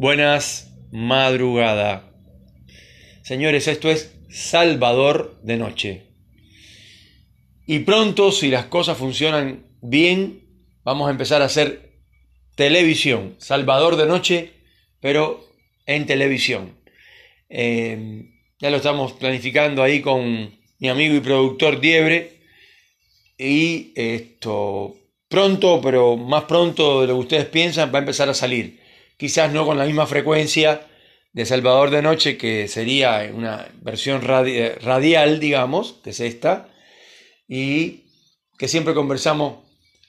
Buenas madrugada. Señores, esto es Salvador de Noche. Y pronto, si las cosas funcionan bien, vamos a empezar a hacer televisión. Salvador de Noche, pero en televisión. Eh, ya lo estamos planificando ahí con mi amigo y productor Diebre. Y esto pronto, pero más pronto de lo que ustedes piensan, va a empezar a salir quizás no con la misma frecuencia de Salvador de Noche, que sería una versión radial, digamos, que es esta, y que siempre conversamos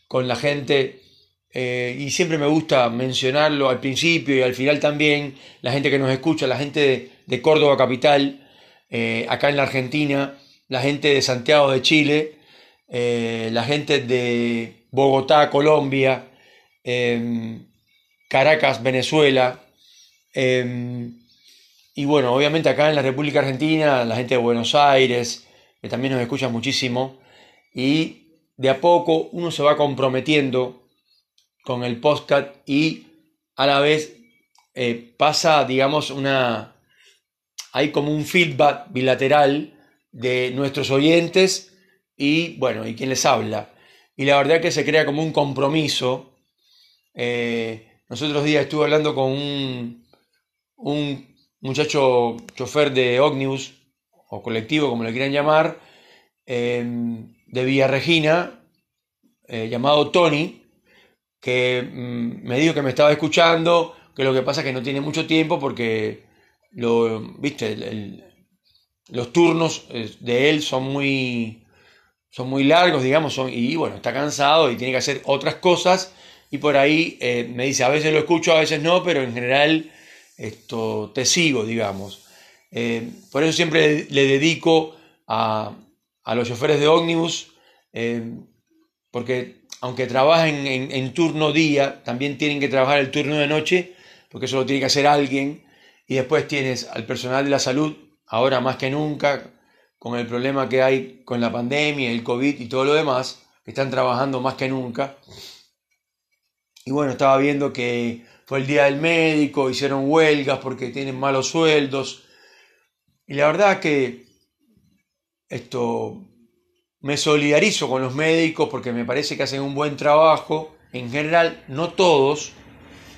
con la gente, eh, y siempre me gusta mencionarlo al principio y al final también, la gente que nos escucha, la gente de, Córdoba Capital, eh, acá en la Argentina, la gente de Santiago de Chile, eh, la gente de Bogotá, Colombia, Caracas, Venezuela. Em, y bueno, obviamente acá en la República Argentina, la gente de Buenos Aires, que también nos escucha muchísimo. Y de a poco uno se va comprometiendo con el podcast y a la vez eh, pasa, digamos, una... Hay como un feedback bilateral de nuestros oyentes y, bueno, y quien les habla. Y la verdad que se crea como un compromiso. Eh, nosotros días estuve hablando con un, muchacho chofer de Ognius, o colectivo, como le quieran llamar, em, de Villa Regina, eh, llamado Tony, que mm, me dijo que me estaba escuchando, que lo que pasa es que no tiene mucho tiempo porque lo, viste, los turnos eh, de él son muy, son muy largos, digamos, son, y bueno, está cansado y tiene que hacer otras cosas y por ahí eh, me dice, a veces lo escucho, a veces no, pero en general esto, te sigo, digamos. Eh, por eso siempre le, dedico a, los choferes de ómnibus, eh, porque aunque trabajen en, turno día, también tienen que trabajar el turno de noche, porque eso lo tiene que hacer alguien. Y después tienes al personal de la salud, ahora más que nunca, con el problema que hay con la pandemia, el COVID y todo lo demás, que están trabajando más que nunca. Y bueno, estaba viendo que fue el día del médico, hicieron huelgas porque tienen malos sueldos. Y la verdad que esto me solidarizo con los médicos porque me parece que hacen un buen trabajo. En general, no todos.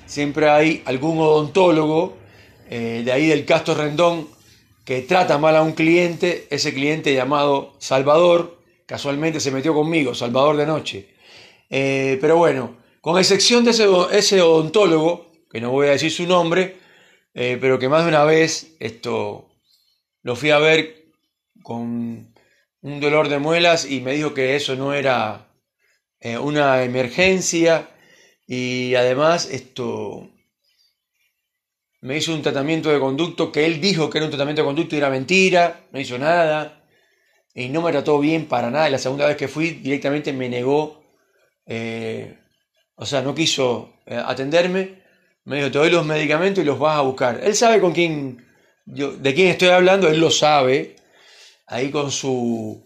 Siempre hay algún odontólogo eh, de ahí del Castro Rendón que trata mal a un cliente. Ese cliente llamado Salvador, casualmente se metió conmigo, Salvador de noche. Eh, pero bueno, con excepción de ese, odontólogo, que no voy a decir su nombre, eh, pero que más de una vez esto lo fui a ver con un dolor de muelas y me dijo que eso no era eh, una emergencia y además esto me hizo un tratamiento de conducto que él dijo que era un tratamiento de conducto y era mentira, no hizo nada y no me trató bien para nada. La segunda vez que fui directamente me negó eh, o sea, no quiso eh, atenderme, me dijo, te doy los medicamentos y los vas a buscar. Él sabe con quién, yo, de quién estoy hablando, él lo sabe, ahí con su,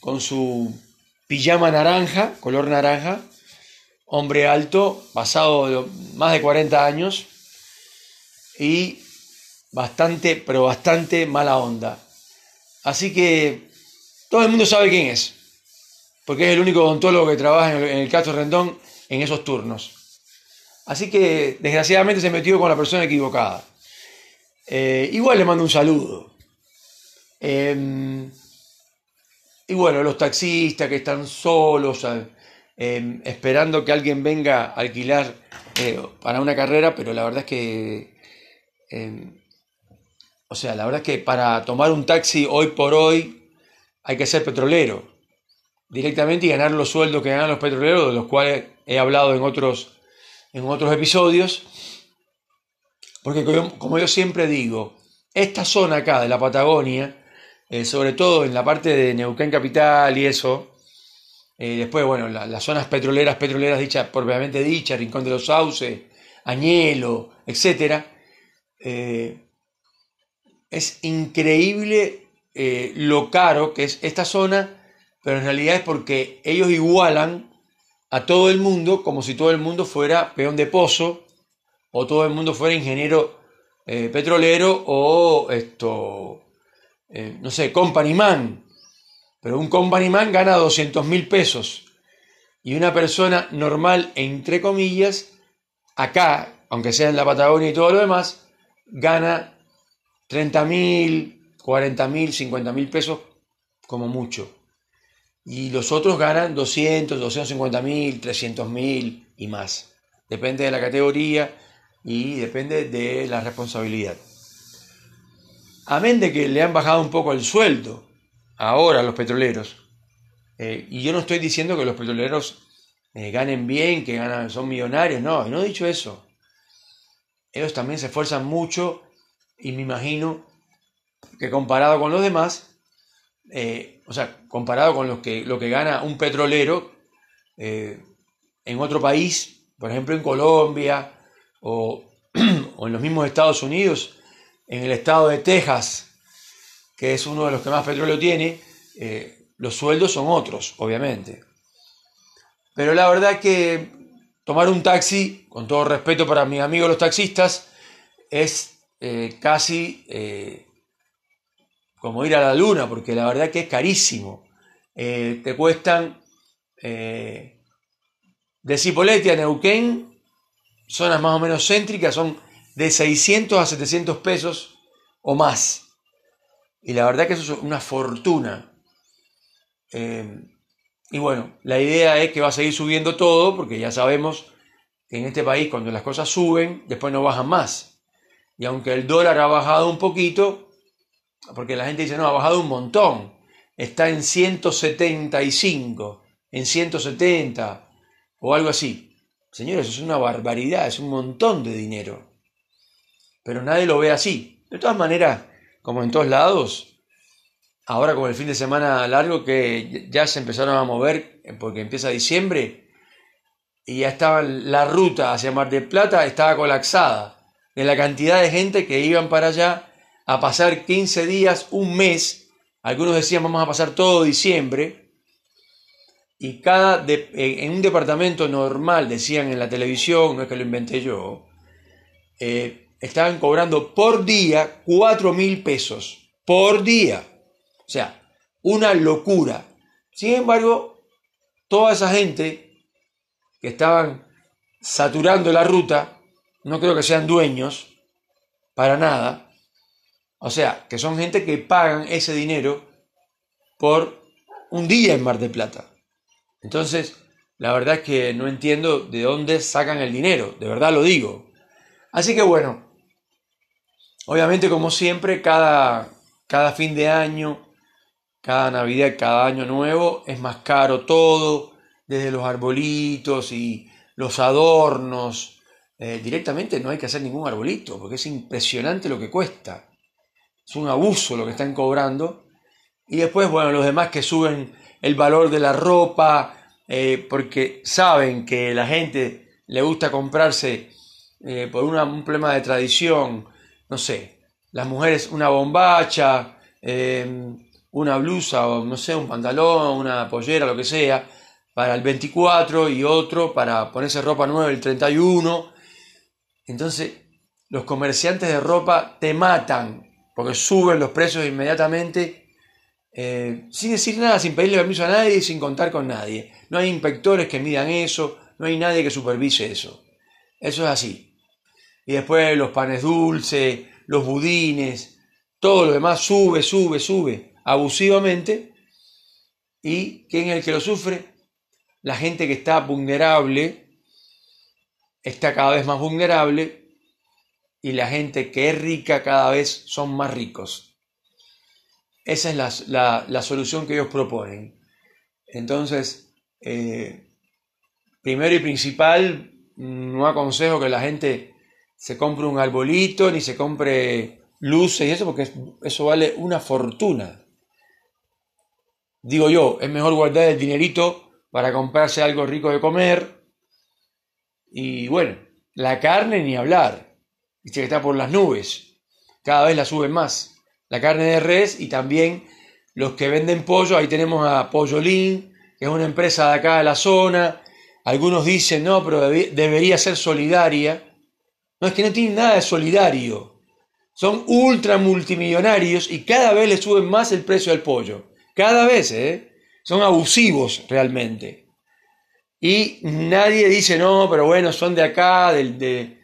con su pijama naranja, color naranja, hombre alto, pasado más de 40 años y bastante, pero bastante mala onda. Así que todo el mundo sabe quién es, porque es el único odontólogo que trabaja en el, en el Castro Rendón en esos turnos. Así que desgraciadamente se metió con la persona equivocada. Eh, igual le mando un saludo. Em, y bueno, los taxistas que están solos, em, esperando que alguien venga a alquilar eh, para una carrera, pero la verdad es que, em, o sea, la verdad es que para tomar un taxi hoy por hoy hay que ser petrolero directamente y ganar los sueldos que ganan los petroleros, de los cuales he hablado en otros, en otros episodios. Porque como yo siempre digo, esta zona acá de la Patagonia, eh, sobre todo en la parte de Neuquén Capital y eso, eh, después, bueno, las zonas petroleras, petroleras dichas, propiamente dichas, Rincón de los Sauces, Añelo, etc. Eh, es increíble lo caro que es esta zona pero en realidad es porque ellos igualan a todo el mundo como si todo el mundo fuera peón de pozo o todo el mundo fuera ingeniero eh, petrolero o esto, eh, no sé, company man. Pero un company man gana 200 mil pesos. Y una persona normal, entre comillas, acá, aunque sea en la Patagonia y todo lo demás, gana 30 mil, 40 mil, 50 mil pesos como mucho. Y los otros ganan 200, 250 mil, 300 mil y más. Depende de la categoría y depende de la responsabilidad. Amén de que le han bajado un poco el sueldo ahora a los petroleros. Eh, y yo no estoy diciendo que los petroleros eh, ganen bien, que ganan, son millonarios, no, no he dicho eso. Ellos también se esfuerzan mucho y me imagino que comparado con los demás, eh, o sea, comparado con lo que, lo que gana un petrolero en otro país, por ejemplo en Colombia o, en los mismos Estados Unidos, en el estado de Texas, que es uno de los que más petróleo tiene, eh, los sueldos son otros, obviamente. Pero la verdad que tomar un taxi, con todo respeto para mis amigos los taxistas, es eh, casi eh, como ir a la luna, porque la verdad que es carísimo. te cuestan de Cipolletti a Neuquén, zonas más o menos céntricas, son de 600 a 700 pesos o más. Y la verdad que eso es una fortuna. Eh, y bueno, la idea es que va a seguir subiendo todo, porque ya sabemos que en este país cuando las cosas suben, después no bajan más. Y aunque el dólar ha bajado un poquito, porque la gente dice, no, ha bajado un montón, está en 175, en 170, o algo así. Señores, es una barbaridad, es un montón de dinero. Pero nadie lo ve así. De todas maneras, como en todos lados, ahora con el fin de semana largo que ya se empezaron a mover, porque empieza diciembre, y ya estaba la ruta hacia Mar del Plata, estaba colapsada de la cantidad de gente que iban para allá a pasar 15 días, un mes. Algunos decían vamos a pasar todo diciembre, y cada en un departamento normal, decían en la televisión, no es que lo inventé yo, eh, estaban cobrando por día 4 mil pesos. Por día. O sea, una locura. Sin embargo, toda esa gente que estaban saturando la ruta, no creo que sean dueños, para nada. O sea, que son gente que pagan ese dinero por un día en Mar del Plata. Entonces, la verdad es que no entiendo de dónde sacan el dinero, de verdad lo digo. Así que bueno, obviamente como siempre, cada, cada fin de año, cada Navidad, cada año nuevo, es más caro todo, desde los arbolitos y los adornos. Eh, directamente no hay que hacer ningún arbolito, porque es impresionante lo que cuesta. Es un abuso lo que están cobrando. Y después, bueno, los demás que suben el valor de la ropa, eh, porque saben que la gente le gusta comprarse eh, por un problema de tradición, no sé, las mujeres una bombacha, em, una blusa o no sé, un pantalón, una pollera, lo que sea, para el 24 y otro para ponerse ropa nueva el 31. Entonces, los comerciantes de ropa te matan porque suben los precios inmediatamente eh, sin decir nada, sin pedirle permiso a nadie sin contar con nadie. No hay inspectores que midan eso, no hay nadie que supervise eso. Eso es así. Y después los panes dulces, los budines, todo lo demás sube, sube, sube abusivamente. ¿Y quién es el que lo sufre? La gente que está vulnerable, está cada vez más vulnerable, y la gente que es rica cada vez son más ricos. Esa es la, solución que ellos proponen. Entonces, eh, primero y principal, no aconsejo que la gente se compre un arbolito ni se compre luces y eso, porque eso vale una fortuna. Digo yo, es mejor guardar el dinerito para comprarse algo rico de comer. Y bueno, la carne ni hablar. Que está por las nubes. Cada vez la suben más la carne de res y también los que venden pollo, ahí tenemos a Pollolín, que es una empresa de acá de la zona. Algunos dicen, no, pero debería ser solidaria. No es que no tienen nada de solidario. Son ultra multimillonarios y cada vez les suben más el precio del pollo. Cada vez, ¿eh? Son abusivos realmente. Y nadie dice, no, pero bueno, son de acá, del,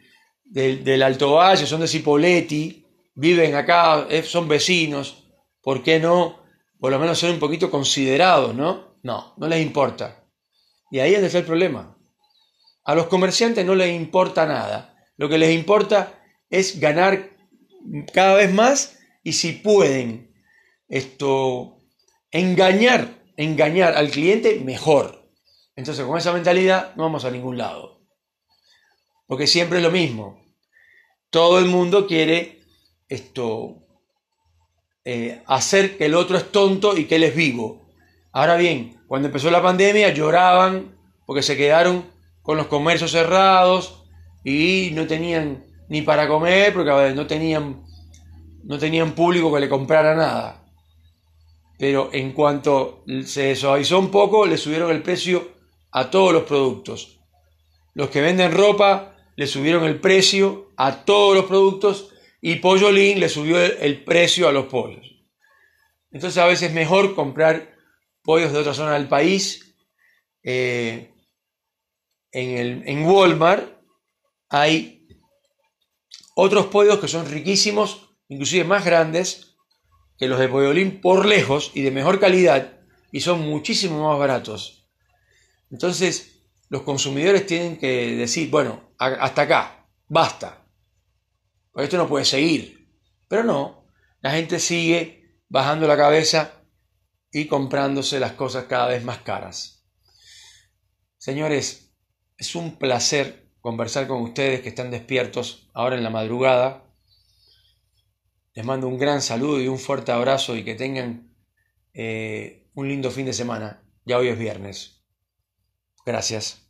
del, Alto Valle, son de Cipoletti, viven acá, eh, son vecinos. ¿Por qué no? Por lo menos ser un poquito considerados, ¿no? No, no les importa. Y ahí es donde está el problema. A los comerciantes no les importa nada. Lo que les importa es ganar cada vez más y si pueden esto engañar, engañar al cliente mejor. Entonces con esa mentalidad no vamos a ningún lado. Porque siempre es lo mismo. Todo el mundo quiere esto eh, hacer que el otro es tonto y que él es vivo. Ahora bien, cuando empezó la pandemia lloraban porque se quedaron con los comercios cerrados y no tenían ni para comer porque no tenían, no tenían público que le comprara nada. Pero en cuanto se suavizó un poco, le subieron el precio a todos los productos. Los que venden ropa le subieron el precio a todos los productos y Pollolín le subió el, precio a los pollos. Entonces a veces es mejor comprar pollos de otra zona del país. Eh, en, el, en Walmart hay otros pollos que son riquísimos, inclusive más grandes que los de Pollolín por lejos y de mejor calidad y son muchísimo más baratos. Entonces, los consumidores tienen que decir, bueno, hasta acá, basta. esto no puede seguir. Pero no, la gente sigue bajando la cabeza y comprándose las cosas cada vez más caras. Señores, es un placer conversar con ustedes que están despiertos ahora en la madrugada. Les mando un gran saludo y un fuerte abrazo y que tengan eh, un lindo fin de semana. Ya hoy es viernes. Gracias.